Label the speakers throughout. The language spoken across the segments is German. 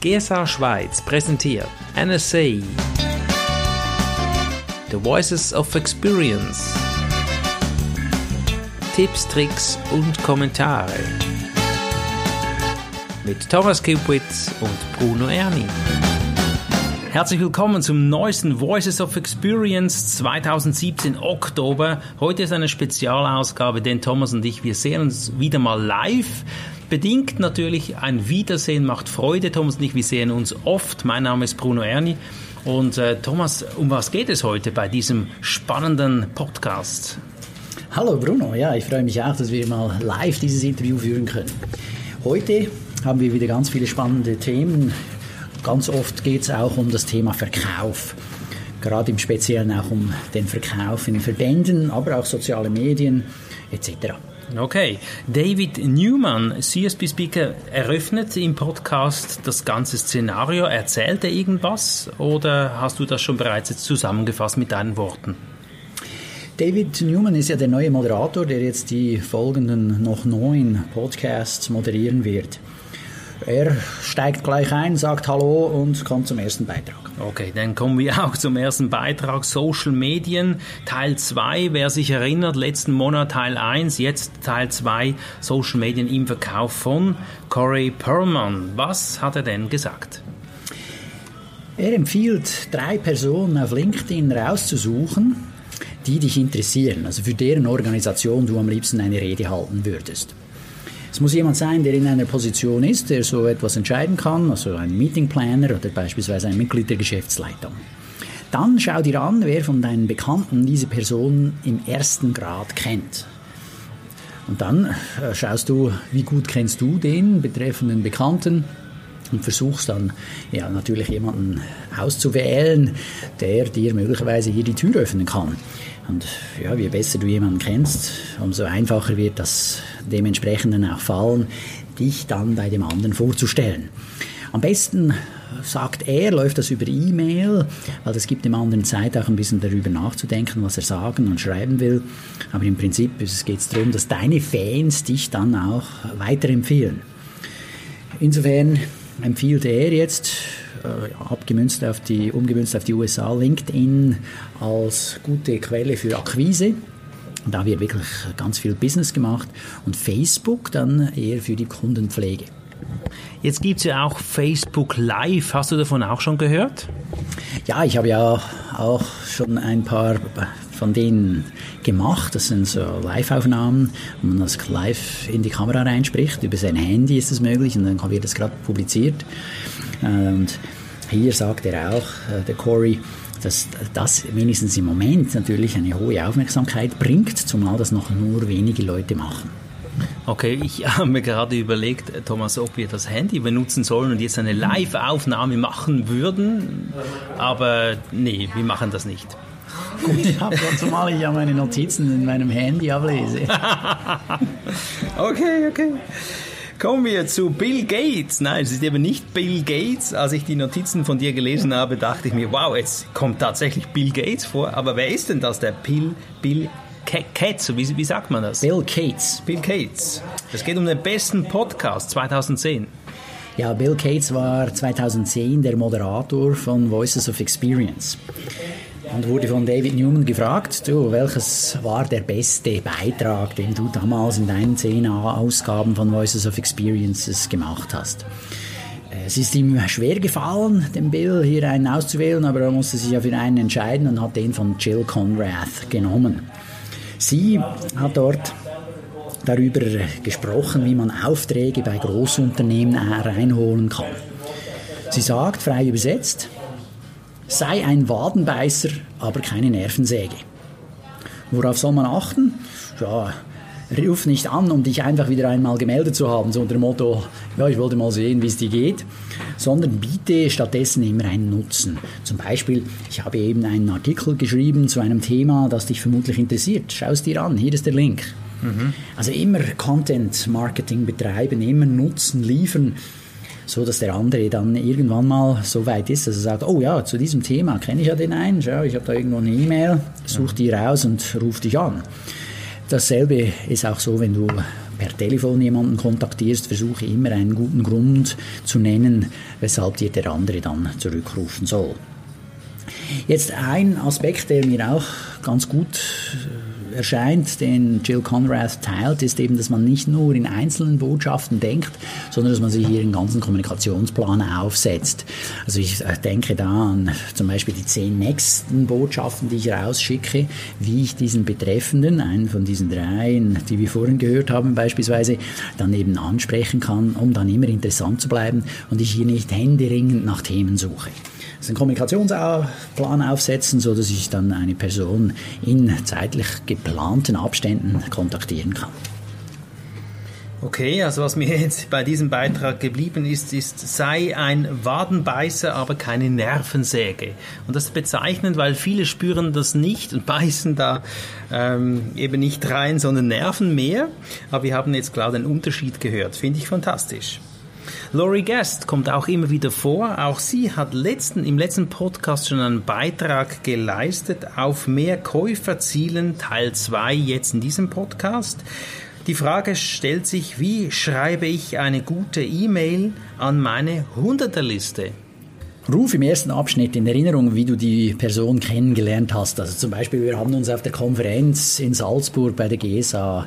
Speaker 1: GSA Schweiz präsentiert NSA The Voices of Experience Tipps, Tricks und Kommentare mit Thomas Kupitz und Bruno Erni. Herzlich willkommen zum neuesten Voices of Experience 2017 Oktober. Heute ist eine Spezialausgabe, denn Thomas und ich, wir sehen uns wieder mal live. Bedingt natürlich ein Wiedersehen macht Freude. Thomas und ich, wir sehen uns oft. Mein Name ist Bruno Erni. Und äh, Thomas, um was geht es heute bei diesem spannenden Podcast?
Speaker 2: Hallo Bruno, ja, ich freue mich auch, dass wir mal live dieses Interview führen können. Heute haben wir wieder ganz viele spannende Themen Ganz oft geht es auch um das Thema Verkauf. Gerade im Speziellen auch um den Verkauf in Verbänden, aber auch soziale Medien etc.
Speaker 1: Okay, David Newman, CSP-Speaker, eröffnet im Podcast das ganze Szenario. Erzählt er irgendwas oder hast du das schon bereits jetzt zusammengefasst mit deinen Worten?
Speaker 2: David Newman ist ja der neue Moderator, der jetzt die folgenden noch neun Podcasts moderieren wird. Er steigt gleich ein, sagt Hallo und kommt zum ersten Beitrag.
Speaker 1: Okay, dann kommen wir auch zum ersten Beitrag. Social Medien, Teil 2. Wer sich erinnert, letzten Monat Teil 1, jetzt Teil 2, Social Medien im Verkauf von Corey Perlman. Was hat er denn gesagt?
Speaker 2: Er empfiehlt, drei Personen auf LinkedIn rauszusuchen, die dich interessieren, also für deren Organisation du am liebsten eine Rede halten würdest. Es muss jemand sein, der in einer Position ist, der so etwas entscheiden kann, also ein Meetingplaner oder beispielsweise ein Mitglied der Geschäftsleitung. Dann schau dir an, wer von deinen Bekannten diese Person im ersten Grad kennt. Und dann äh, schaust du, wie gut kennst du den betreffenden Bekannten und versuchst dann ja natürlich jemanden auszuwählen, der dir möglicherweise hier die Tür öffnen kann. Und ja, je besser du jemanden kennst, umso einfacher wird das dementsprechend dann auch fallen, dich dann bei dem anderen vorzustellen. Am besten sagt er, läuft das über E-Mail, weil das gibt dem anderen Zeit auch ein bisschen darüber nachzudenken, was er sagen und schreiben will. Aber im Prinzip geht es darum, dass deine Fans dich dann auch weiterempfehlen. Insofern empfiehlt er jetzt, äh, abgemünzt auf die, umgemünzt auf die USA, LinkedIn als gute Quelle für Akquise. Da wird wirklich ganz viel Business gemacht und Facebook dann eher für die Kundenpflege.
Speaker 1: Jetzt gibt es ja auch Facebook Live. Hast du davon auch schon gehört?
Speaker 2: Ja, ich habe ja auch schon ein paar von denen gemacht. Das sind so Live-Aufnahmen, wo man das live in die Kamera reinspricht. Über sein Handy ist das möglich und dann wird das gerade publiziert. Und hier sagt er auch, äh, der Corey, dass das wenigstens im Moment natürlich eine hohe Aufmerksamkeit bringt, zumal das noch nur wenige Leute machen.
Speaker 1: Okay, ich habe mir gerade überlegt, Thomas, ob wir das Handy benutzen sollen und jetzt eine Live-Aufnahme machen würden, aber nee, wir machen das nicht.
Speaker 2: Gut, ja, zumal ich ja meine Notizen in meinem Handy ablese.
Speaker 1: okay, okay. Kommen wir zu Bill Gates. Nein, es ist eben nicht Bill Gates. Als ich die Notizen von dir gelesen habe, dachte ich mir, wow, jetzt kommt tatsächlich Bill Gates vor. Aber wer ist denn das, der Bill, Bill Gates? Wie, wie sagt man das?
Speaker 2: Bill Gates.
Speaker 1: Bill Gates. Es geht um den besten Podcast 2010.
Speaker 2: Ja, Bill Gates war 2010 der Moderator von Voices of Experience und wurde von David Newman gefragt, du, welches war der beste Beitrag, den du damals in deinen zehn Ausgaben von Voices of Experiences gemacht hast. Es ist ihm schwer gefallen, den Bill hier einen auszuwählen, aber er musste sich ja für einen entscheiden und hat den von Jill Conrath genommen. Sie hat dort darüber gesprochen, wie man Aufträge bei Großunternehmen reinholen kann. Sie sagt, frei übersetzt, sei ein Wadenbeißer, aber keine Nervensäge. Worauf soll man achten? Ja, ruf nicht an, um dich einfach wieder einmal gemeldet zu haben, so unter dem Motto, ja, ich wollte mal sehen, wie es dir geht, sondern biete stattdessen immer einen Nutzen. Zum Beispiel, ich habe eben einen Artikel geschrieben zu einem Thema, das dich vermutlich interessiert. Schau es dir an, hier ist der Link. Mhm. Also immer Content Marketing betreiben, immer Nutzen liefern so dass der andere dann irgendwann mal so weit ist, dass er sagt, oh ja, zu diesem Thema kenne ich ja den einen, schau, ich habe da irgendwo eine E-Mail, such die raus und ruf dich an. Dasselbe ist auch so, wenn du per Telefon jemanden kontaktierst, versuche immer einen guten Grund zu nennen, weshalb dir der andere dann zurückrufen soll. Jetzt ein Aspekt, der mir auch ganz gut erscheint, den Jill Conrad teilt, ist eben, dass man nicht nur in einzelnen Botschaften denkt, sondern dass man sich hier einen ganzen Kommunikationsplan aufsetzt. Also ich äh, denke da an zum Beispiel die zehn nächsten Botschaften, die ich rausschicke, wie ich diesen Betreffenden, einen von diesen dreien, die wir vorhin gehört haben beispielsweise, dann eben ansprechen kann, um dann immer interessant zu bleiben und ich hier nicht händeringend nach Themen suche einen Kommunikationsplan aufsetzen, so dass ich dann eine Person in zeitlich geplanten Abständen kontaktieren kann.
Speaker 1: Okay, also was mir jetzt bei diesem Beitrag geblieben ist, ist, sei ein Wadenbeißer, aber keine Nervensäge. Und das ist bezeichnend, weil viele spüren das nicht und beißen da ähm, eben nicht rein, sondern nerven mehr. Aber wir haben jetzt klar den Unterschied gehört. Finde ich fantastisch. Laurie Guest kommt auch immer wieder vor. Auch sie hat letzten, im letzten Podcast schon einen Beitrag geleistet auf mehr Käufer zielen, Teil 2 jetzt in diesem Podcast. Die Frage stellt sich, wie schreibe ich eine gute E-Mail an meine Hunderterliste?
Speaker 2: Ruf im ersten Abschnitt in Erinnerung, wie du die Person kennengelernt hast. Also zum Beispiel, wir haben uns auf der Konferenz in Salzburg bei der GSA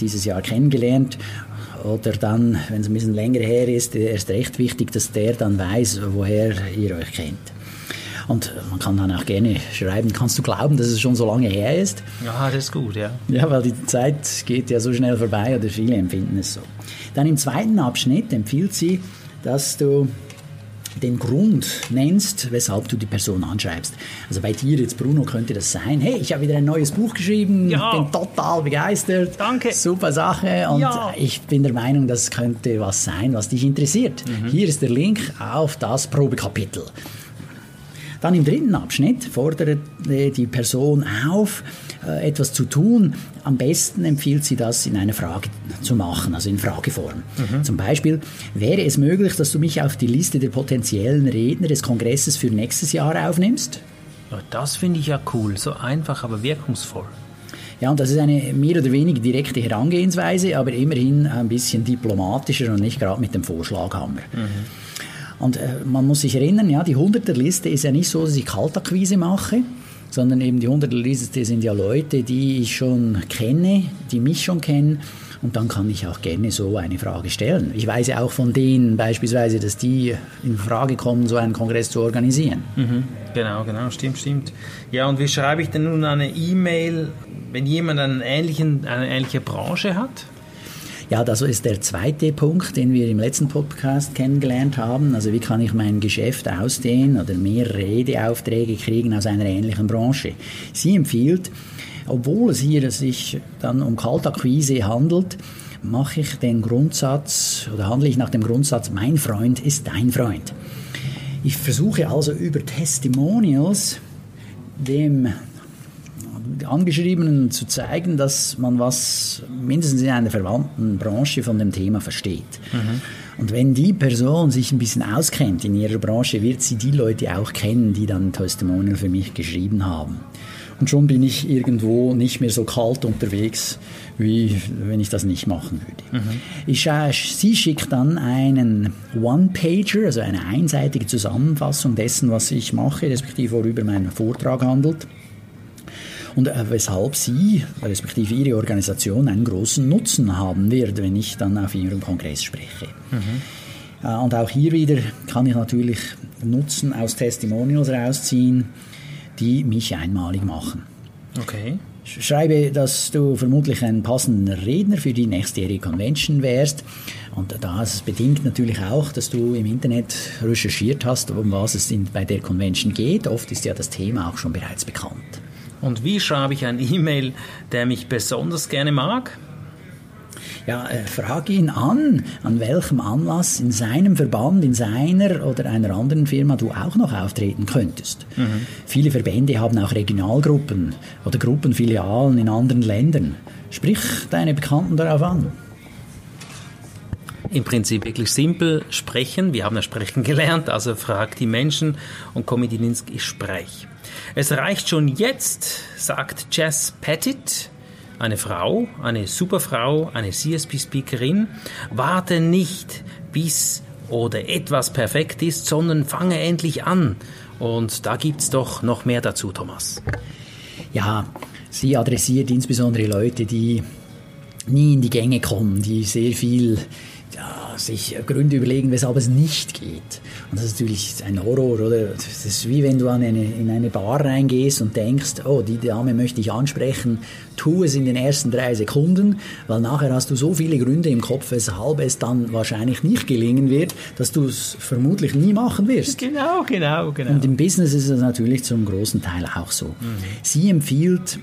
Speaker 2: dieses Jahr kennengelernt oder dann, wenn es ein bisschen länger her ist, erst recht wichtig, dass der dann weiß, woher ihr euch kennt. Und man kann dann auch gerne schreiben, kannst du glauben, dass es schon so lange her ist?
Speaker 1: Ja, das ist gut, ja.
Speaker 2: Ja, weil die Zeit geht ja so schnell vorbei oder viele empfinden es so. Dann im zweiten Abschnitt empfiehlt sie, dass du den Grund nennst, weshalb du die Person anschreibst. Also bei dir jetzt, Bruno, könnte das sein, hey, ich habe wieder ein neues Buch geschrieben, ja. bin total begeistert.
Speaker 1: Danke.
Speaker 2: Super Sache und ja. ich bin der Meinung, das könnte was sein, was dich interessiert. Mhm. Hier ist der Link auf das Probekapitel. Dann im dritten Abschnitt fordert äh, die Person auf, etwas zu tun. Am besten empfiehlt sie das in einer Frage zu machen, also in Frageform. Mhm. Zum Beispiel, wäre es möglich, dass du mich auf die Liste der potenziellen Redner des Kongresses für nächstes Jahr aufnimmst?
Speaker 1: Ja, das finde ich ja cool, so einfach, aber wirkungsvoll.
Speaker 2: Ja, und das ist eine mehr oder weniger direkte Herangehensweise, aber immerhin ein bisschen diplomatischer und nicht gerade mit dem Vorschlaghammer. Mhm. Und äh, man muss sich erinnern, ja, die 100er Liste ist ja nicht so, dass ich Kaltakquise mache, sondern eben die 100er Liste sind ja Leute, die ich schon kenne, die mich schon kennen. Und dann kann ich auch gerne so eine Frage stellen. Ich weiß ja auch von denen beispielsweise, dass die in Frage kommen, so einen Kongress zu organisieren.
Speaker 1: Mhm. Genau, genau, stimmt, stimmt. Ja, und wie schreibe ich denn nun eine E-Mail, wenn jemand einen ähnlichen, eine ähnliche Branche hat?
Speaker 2: Ja, das ist der zweite Punkt, den wir im letzten Podcast kennengelernt haben. Also wie kann ich mein Geschäft ausdehnen oder mehr Redeaufträge kriegen aus einer ähnlichen Branche? Sie empfiehlt, obwohl es hier sich dann um Kaltakquise handelt, mache ich den Grundsatz oder handle ich nach dem Grundsatz, mein Freund ist dein Freund. Ich versuche also über Testimonials dem Angeschriebenen zu zeigen, dass man was mindestens in einer verwandten Branche von dem Thema versteht. Mhm. Und wenn die Person sich ein bisschen auskennt in ihrer Branche, wird sie die Leute auch kennen, die dann Testimonial für mich geschrieben haben. Und schon bin ich irgendwo nicht mehr so kalt unterwegs, wie wenn ich das nicht machen würde. Mhm. Ich, äh, sie schickt dann einen One-Pager, also eine einseitige Zusammenfassung dessen, was ich mache, respektive worüber mein Vortrag handelt und äh, weshalb sie, respektive ihre Organisation, einen großen Nutzen haben wird, wenn ich dann auf ihrem Kongress spreche. Mhm. Äh, und auch hier wieder kann ich natürlich Nutzen aus Testimonials rausziehen, die mich einmalig machen.
Speaker 1: Okay.
Speaker 2: Schreibe, dass du vermutlich ein passender Redner für die nächstjährige Convention wärst. Und das bedingt natürlich auch, dass du im Internet recherchiert hast, um was es bei der Convention geht. Oft ist ja das Thema auch schon bereits bekannt.
Speaker 1: Und wie schreibe ich ein E-Mail, der mich besonders gerne mag?
Speaker 2: Ja, äh, frage ihn an, an welchem Anlass in seinem Verband, in seiner oder einer anderen Firma du auch noch auftreten könntest. Mhm. Viele Verbände haben auch Regionalgruppen oder Gruppenfilialen in anderen Ländern. Sprich deine Bekannten darauf an.
Speaker 1: Im Prinzip wirklich simpel sprechen. Wir haben ja sprechen gelernt, also frag die Menschen und komm mit ihnen ins Gespräch. Es reicht schon jetzt, sagt Jess Pettit, eine Frau, eine Superfrau, eine CSP-Speakerin. Warte nicht, bis oder etwas perfekt ist, sondern fange endlich an. Und da gibt es doch noch mehr dazu, Thomas.
Speaker 2: Ja, sie adressiert insbesondere Leute, die nie in die Gänge kommen, die sehr viel ja, sich Gründe überlegen, weshalb es nicht geht. Und das ist natürlich ein Horror, oder? Das ist wie wenn du eine, in eine Bar reingehst und denkst, oh, die Dame möchte ich ansprechen, tu es in den ersten drei Sekunden, weil nachher hast du so viele Gründe im Kopf, weshalb es dann wahrscheinlich nicht gelingen wird, dass du es vermutlich nie machen wirst.
Speaker 1: Genau, genau, genau.
Speaker 2: Und im Business ist es natürlich zum großen Teil auch so. Mhm. Sie empfiehlt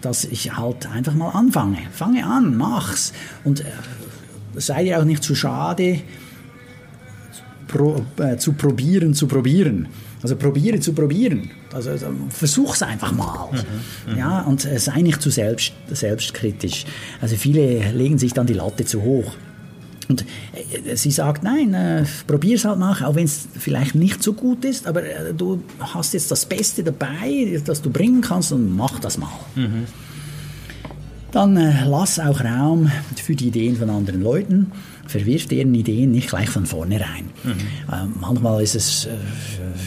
Speaker 2: dass ich halt einfach mal anfange. Fange an, mach's. Und äh, sei dir auch nicht zu schade, pro, äh, zu probieren, zu probieren. Also probiere zu probieren. Also, also versuch's einfach mal. Mhm, mhm, ja, und äh, sei nicht zu selbst, selbstkritisch. Also viele legen sich dann die Latte zu hoch. Und äh, sie sagt, nein, äh, es halt mal, auch wenn es vielleicht nicht so gut ist, aber äh, du hast jetzt das Beste dabei, das du bringen kannst und mach das mal. Mhm. Dann äh, lass auch Raum für die Ideen von anderen Leuten. Verwirf deren Ideen nicht gleich von vornherein. Mhm. Äh, manchmal ist es, äh,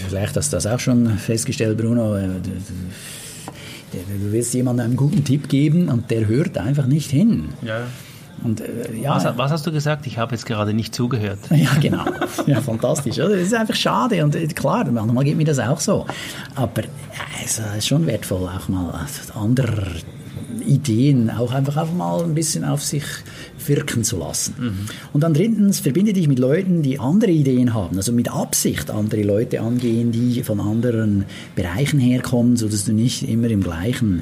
Speaker 2: vielleicht hast du das auch schon festgestellt, Bruno, äh, du, willst jemandem einen guten Tipp geben und der hört einfach nicht hin.
Speaker 1: Ja. Und, äh, ja, was, was, hast du gesagt? Ich habe jetzt gerade nicht zugehört.
Speaker 2: Ja, genau. Ja, fantastisch. Oder? Das ist einfach schade. Und äh, klar, manchmal geht mir das auch so. Aber äh, es ist schon wertvoll, auch mal andere Ideen auch einfach, einfach mal ein bisschen auf sich wirken zu lassen. Mhm. Und dann drittens, verbinde dich mit Leuten, die andere Ideen haben, also mit Absicht andere Leute angehen, die von anderen Bereichen herkommen, sodass du nicht immer im gleichen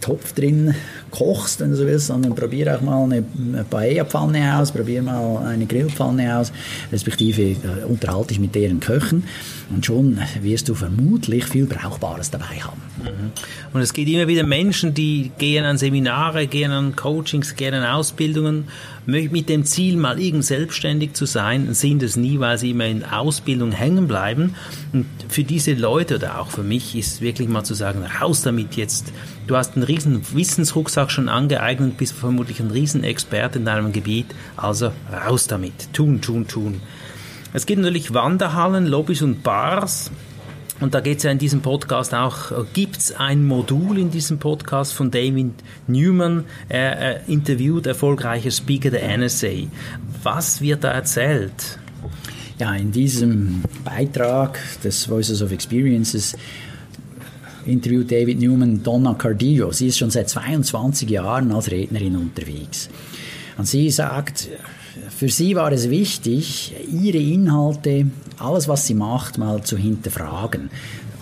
Speaker 2: Topf drin kochst, wenn du so willst, sondern probier auch mal eine Paella-Pfanne aus, probier mal eine Grillpfanne aus, respektive äh, unterhalte dich mit deren Köchen und schon wirst du vermutlich viel Brauchbares dabei haben.
Speaker 1: Mhm. Und es geht immer wieder Menschen, die gehen an Seminare, gehen an Coachings, gehen an Ausbildungen, mit dem Ziel, mal irgend selbstständig zu sein, sind es nie, weil sie immer in Ausbildung hängen bleiben. Und für diese Leute oder auch für mich ist wirklich mal zu sagen, raus damit jetzt. Du hast einen riesen Wissensrucksack schon angeeignet, bist vermutlich ein Riesenexperte in deinem Gebiet, also raus damit. Tun, tun, tun. Es gibt natürlich Wanderhallen, Lobbys und Bars. Und da geht es ja in diesem Podcast auch, äh, gibt es ein Modul in diesem Podcast von David Newman, er, er interviewt erfolgreiche Speaker der NSA. Was wird da erzählt?
Speaker 2: Ja, in diesem Beitrag des Voices of Experiences interviewt David Newman Donna Cardillo. Sie ist schon seit 22 Jahren als Rednerin unterwegs. Und sie sagt, für sie war es wichtig, ihre Inhalte, alles was sie macht, mal zu hinterfragen.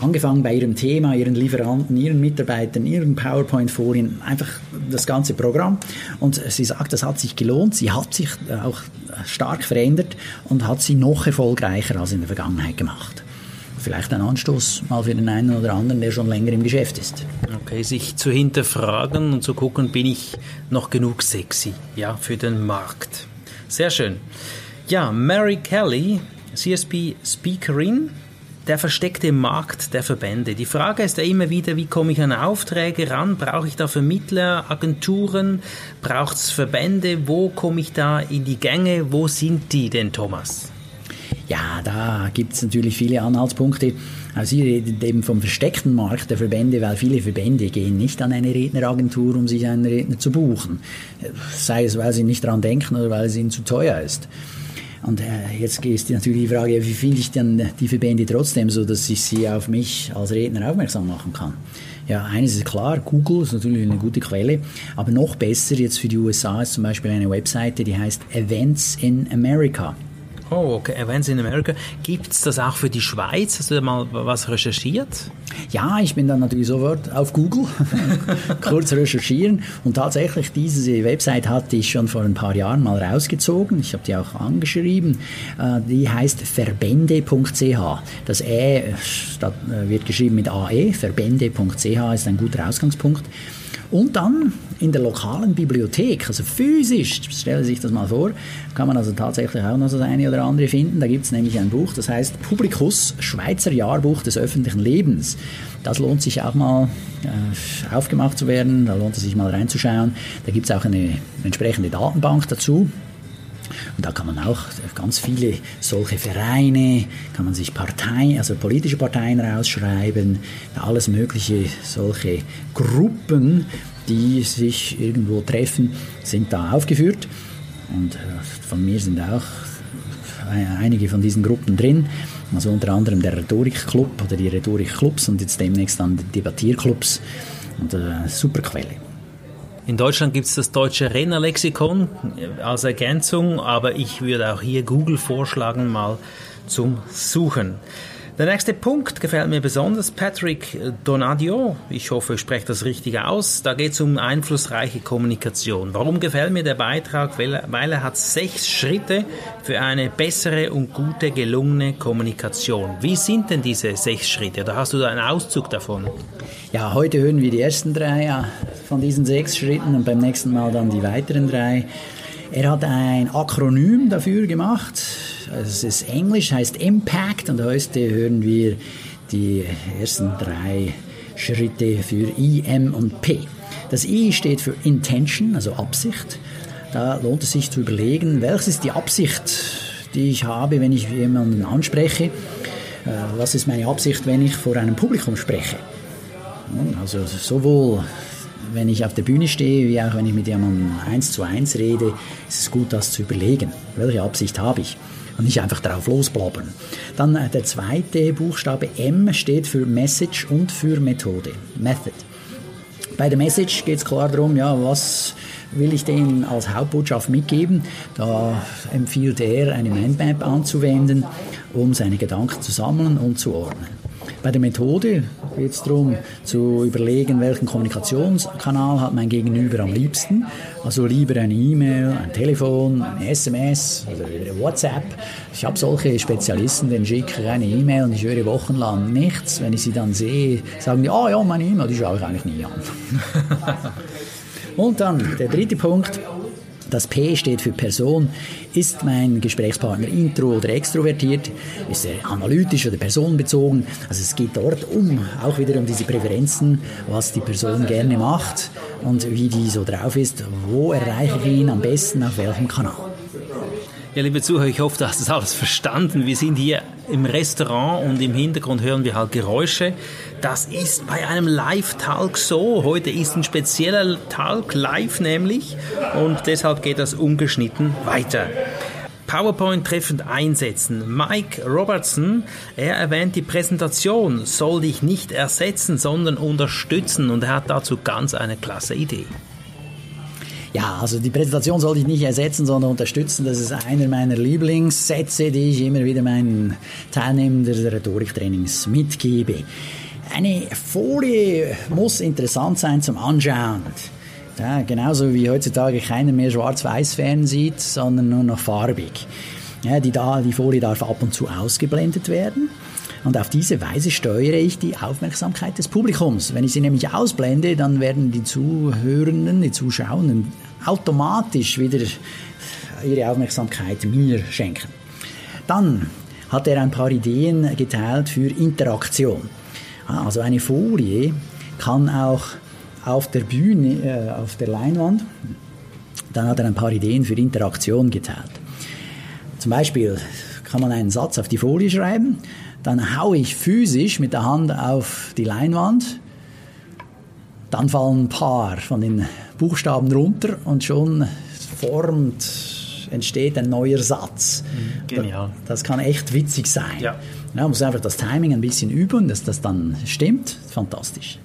Speaker 2: Angefangen bei ihrem Thema, ihren Lieferanten, ihren Mitarbeitern, ihren PowerPoint-Folien, einfach das ganze Programm. Und sie sagt, das hat sich gelohnt. Sie hat sich auch stark verändert und hat sie noch erfolgreicher als in der Vergangenheit gemacht vielleicht ein Anstoß mal für den einen oder anderen, der schon länger im Geschäft ist.
Speaker 1: Okay, sich zu hinterfragen und zu gucken, bin ich noch genug sexy, ja, für den Markt. Sehr schön. Ja, Mary Kelly, CSP-Speakerin, der versteckte Markt der Verbände. Die Frage ist ja immer wieder, wie komme ich an Aufträge ran? Brauche ich da Vermittler, Agenturen? Braucht es Verbände? Wo komme ich da in die Gänge? Wo sind die denn, Thomas?
Speaker 2: Ja, da gibt es natürlich viele Anhaltspunkte. Also Sie reden eben vom versteckten Markt der Verbände, weil viele Verbände gehen nicht an eine Redneragentur, um sich einen Redner zu buchen. Sei es, weil sie nicht daran denken oder weil es ihnen zu teuer ist. Und äh, jetzt ist natürlich die Frage, wie finde ich dann die Verbände trotzdem so, dass ich sie auf mich als Redner aufmerksam machen kann? Ja, eines ist klar, Google ist natürlich eine gute Quelle, aber noch besser jetzt für die USA ist zum Beispiel eine Webseite, die heißt Events in America.
Speaker 1: Oh, okay. Events in America. Gibt es das auch für die Schweiz? Hast du da mal was recherchiert?
Speaker 2: Ja, ich bin dann natürlich sofort auf Google, kurz recherchieren. Und tatsächlich, diese Website hatte ich schon vor ein paar Jahren mal rausgezogen. Ich habe die auch angeschrieben. Äh, die heißt verbände.ch. Das E äh, wird geschrieben mit AE. Verbände.ch ist ein guter Ausgangspunkt. Und dann in der lokalen Bibliothek, also physisch, stellen Sie sich das mal vor, kann man also tatsächlich auch noch das eine oder andere finden. Da gibt es nämlich ein Buch, das heißt Publikus, Schweizer Jahrbuch des öffentlichen Lebens. Das lohnt sich auch mal äh, aufgemacht zu werden, da lohnt es sich mal reinzuschauen. Da gibt es auch eine entsprechende Datenbank dazu. Und da kann man auch ganz viele solche Vereine, kann man sich Parteien, also politische Parteien rausschreiben, alles mögliche solche Gruppen, die sich irgendwo treffen, sind da aufgeführt. Und äh, von mir sind auch einige von diesen Gruppen drin. Also unter anderem der Rhetorikclub oder die Rhetorikclubs und jetzt demnächst dann die Debattierclubs. Und äh, super Quelle.
Speaker 1: In Deutschland gibt es das deutsche Rennerlexikon als Ergänzung, aber ich würde auch hier Google vorschlagen, mal zum Suchen. Der nächste Punkt gefällt mir besonders. Patrick Donadio, ich hoffe, ich spreche das richtig aus. Da geht es um einflussreiche Kommunikation. Warum gefällt mir der Beitrag? Weil er, hat sechs Schritte für eine bessere und gute gelungene Kommunikation. Wie sind denn diese sechs Schritte? Da hast du da einen Auszug davon.
Speaker 2: Ja, heute hören wir die ersten drei von diesen sechs Schritten und beim nächsten Mal dann die weiteren drei. Er hat ein Akronym dafür gemacht also es ist Englisch, heißt Impact und heute hören wir die ersten drei Schritte für I, M und P. Das I steht für Intention, also Absicht. Da lohnt es sich zu überlegen, welches ist die Absicht, die ich habe, wenn ich jemanden anspreche. Äh, was ist meine Absicht, wenn ich vor einem Publikum spreche? Also sowohl wenn ich auf der Bühne stehe, wie auch wenn ich mit jemandem eins zu eins rede, ist es gut, das zu überlegen. Welche Absicht habe ich? und nicht einfach drauf losblabbern. Dann äh, der zweite Buchstabe M steht für Message und für Methode, Method. Bei der Message geht es klar darum, ja, was will ich denen als Hauptbotschaft mitgeben. Da empfiehlt er, eine Mindmap anzuwenden, um seine Gedanken zu sammeln und zu ordnen. Bei der Methode geht es darum, zu überlegen, welchen Kommunikationskanal hat mein Gegenüber am liebsten. Also lieber eine E-Mail, ein Telefon, ein SMS oder WhatsApp. Ich habe solche Spezialisten, denen schicke ich eine E-Mail und ich höre wochenlang nichts. Wenn ich sie dann sehe, sagen die, ah oh ja, meine E-Mail, die schaue ich eigentlich nie an. und dann der dritte Punkt, das P steht für Person. Ist mein Gesprächspartner intro oder extrovertiert? Ist er analytisch oder personenbezogen? Also es geht dort um, auch wieder um diese Präferenzen, was die Person gerne macht und wie die so drauf ist. Wo erreiche ich ihn am besten, auf welchem Kanal?
Speaker 1: Ja, liebe Zuhörer, ich hoffe, du hast das alles verstanden. Wir sind hier im Restaurant und im Hintergrund hören wir halt Geräusche. Das ist bei einem Live-Talk so. Heute ist ein spezieller Talk live nämlich und deshalb geht das ungeschnitten weiter. PowerPoint treffend einsetzen. Mike Robertson, er erwähnt, die Präsentation soll dich nicht ersetzen, sondern unterstützen und er hat dazu ganz eine klasse Idee.
Speaker 2: Ja, also die Präsentation soll ich nicht ersetzen, sondern unterstützen. Das ist einer meiner Lieblingssätze, die ich immer wieder meinen Teilnehmern des Rhetoriktrainings mitgebe. Eine Folie muss interessant sein zum Anschauen. Ja, genauso wie heutzutage keiner mehr schwarz-weiß fern sieht, sondern nur noch farbig. Ja, die, die Folie darf ab und zu ausgeblendet werden. Und auf diese Weise steuere ich die Aufmerksamkeit des Publikums. Wenn ich sie nämlich ausblende, dann werden die Zuhörenden, die Zuschauenden automatisch wieder ihre Aufmerksamkeit mir schenken. Dann hat er ein paar Ideen geteilt für Interaktion. Ah, also eine Folie kann auch auf der Bühne, äh, auf der Leinwand, dann hat er ein paar Ideen für Interaktion geteilt. Zum Beispiel kann man einen Satz auf die Folie schreiben dann haue ich physisch mit der Hand auf die Leinwand, dann fallen ein paar von den Buchstaben runter und schon formt, entsteht ein neuer Satz.
Speaker 1: Mhm, genial.
Speaker 2: Das kann echt witzig sein. Ja. Ja, man muss einfach das Timing ein bisschen üben, dass das dann stimmt. Fantastisch.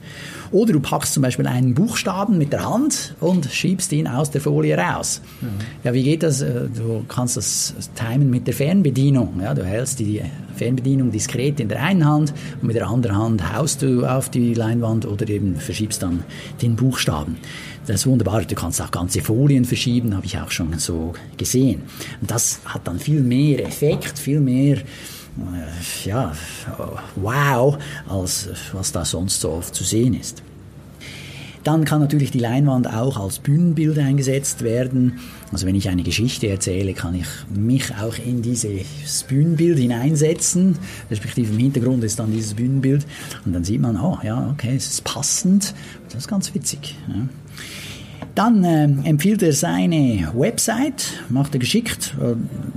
Speaker 2: Oder du packst zum Beispiel einen Buchstaben mit der Hand und schiebst ihn aus der Folie raus. Mhm. Ja, wie geht das? Äh, du kannst das timen mit der Fernbedienung. Ja, du hältst die Fernbedienung diskret in der einen Hand und mit der anderen Hand haust du auf die Leinwand oder eben verschiebst dann den Buchstaben. Das ist wunderbar. Du kannst auch ganze Folien verschieben, habe ich auch schon so gesehen. Und das hat dann viel mehr Effekt, viel mehr ja, wow, als was da sonst so oft zu sehen ist. Dann kann natürlich die Leinwand auch als Bühnenbild eingesetzt werden. Also wenn ich eine Geschichte erzähle, kann ich mich auch in dieses Bühnenbild hineinsetzen. Respektive im Hintergrund ist dann dieses Bühnenbild. Und dann sieht man, oh ja, okay, es ist passend. Das ist ganz witzig. Ja. Dann äh, empfiehlt er seine Website, macht er geschickt.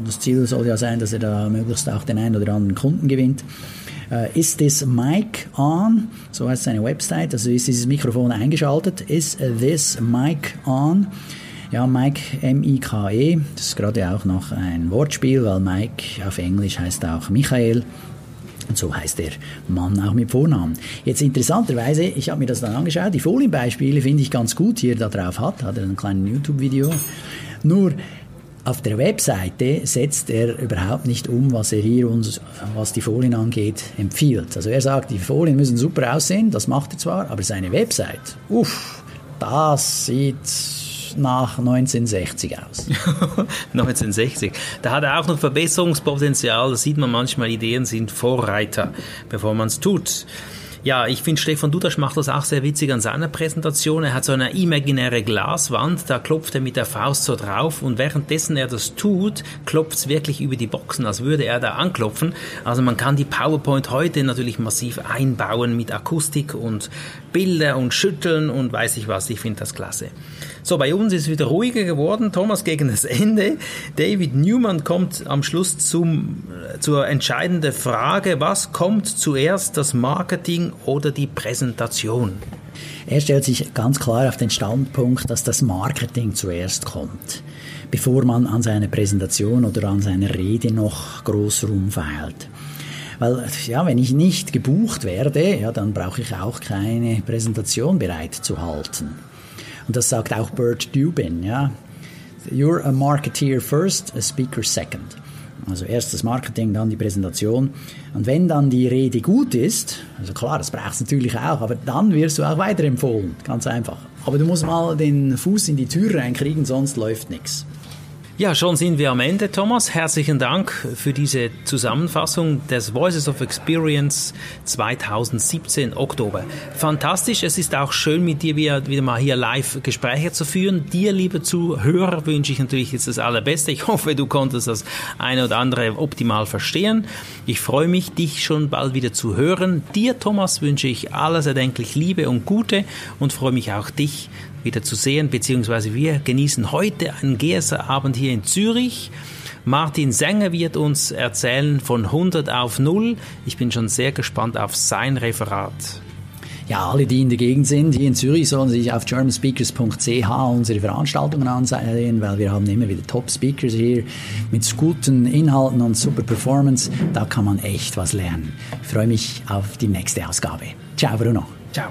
Speaker 2: Das Ziel soll ja sein, dass er da möglichst auch den einen oder anderen Kunden gewinnt. Äh, ist this mic on? So heißt seine Website. Also ist dieses Mikrofon eingeschaltet? Is this mic on? Ja, Mike, M-I-K-E. Das ist gerade auch noch ein Wortspiel, weil Mike auf Englisch heißt auch Michael. Und so heißt der Mann auch mit Vornamen. Jetzt interessanterweise, ich habe mir das dann angeschaut, die Folienbeispiele finde ich ganz gut, die er da drauf hat, hat er ein kleines YouTube-Video. Nur auf der Webseite setzt er überhaupt nicht um, was er hier uns, was die Folien angeht, empfiehlt. Also er sagt, die Folien müssen super aussehen, das macht er zwar, aber seine Website, uff, das sieht nach 1960 aus.
Speaker 1: 1960. Da hat er auch noch Verbesserungspotenzial. Da sieht man manchmal, Ideen sind Vorreiter, bevor man es tut. Ja, ich finde Stefan Dudasch macht das auch sehr witzig an seiner Präsentation. Er hat so eine imaginäre Glaswand, da klopft er mit der Faust so drauf und währenddessen er das tut, klopft es wirklich über die Boxen, als würde er da anklopfen. Also man kann die PowerPoint heute natürlich massiv einbauen mit Akustik und Bilder und Schütteln und weiß ich was. Ich finde das klasse. So, bei uns ist wieder ruhiger geworden, Thomas, gegen das Ende. David Newman kommt am Schluss zum, äh, zur entscheidenden Frage, was kommt zuerst, das Marketing oder die Präsentation?
Speaker 2: Er stellt sich ganz klar auf den Standpunkt, dass das Marketing zuerst kommt, bevor man an seiner Präsentation oder an seiner Rede noch groß rumfeilt. Weil, ja, wenn ich nicht gebucht werde, ja, dann brauche ich auch keine Präsentation bereit zu halten. Und das sagt auch Bert Dubin, ja. You're a marketeer first, a speaker second. Also erst das Marketing, dann die Präsentation. Und wenn dann die Rede gut ist, also klar, das braucht es natürlich auch, aber dann wirst du auch weiterempfohlen. Ganz einfach. Aber du musst mal den Fuß in die Tür reinkriegen, sonst läuft nichts.
Speaker 1: Ja, schon sind wir am Ende, Thomas. Herzlichen Dank für diese Zusammenfassung des Voices of Experience 2017 Oktober. Fantastisch. Es ist auch schön, mit dir wieder, wieder mal hier live Gespräche zu führen. Dir, liebe Zuhörer, wünsche ich natürlich jetzt das Allerbeste. Ich hoffe, du konntest das eine oder andere optimal verstehen. Ich freue mich, dich schon bald wieder zu hören. Dir, Thomas, wünsche ich alles erdenklich Liebe und Gute und freue mich auch dich wieder zu sehen, beziehungsweise wir genießen heute einen GSA-Abend hier in Zürich. Martin Sänger wird uns erzählen von 100 auf 0. Ich bin schon sehr gespannt auf sein Referat.
Speaker 2: Ja, alle, die in der Gegend sind, hier in Zürich, sollen sich auf germanspeakers.ch unsere Veranstaltungen ansehen, weil wir haben immer wieder Top-Speakers hier mit guten Inhalten und super Performance. Da kann man echt was lernen. Ich freue mich auf die nächste Ausgabe. Ciao, Bruno.
Speaker 1: Ciao.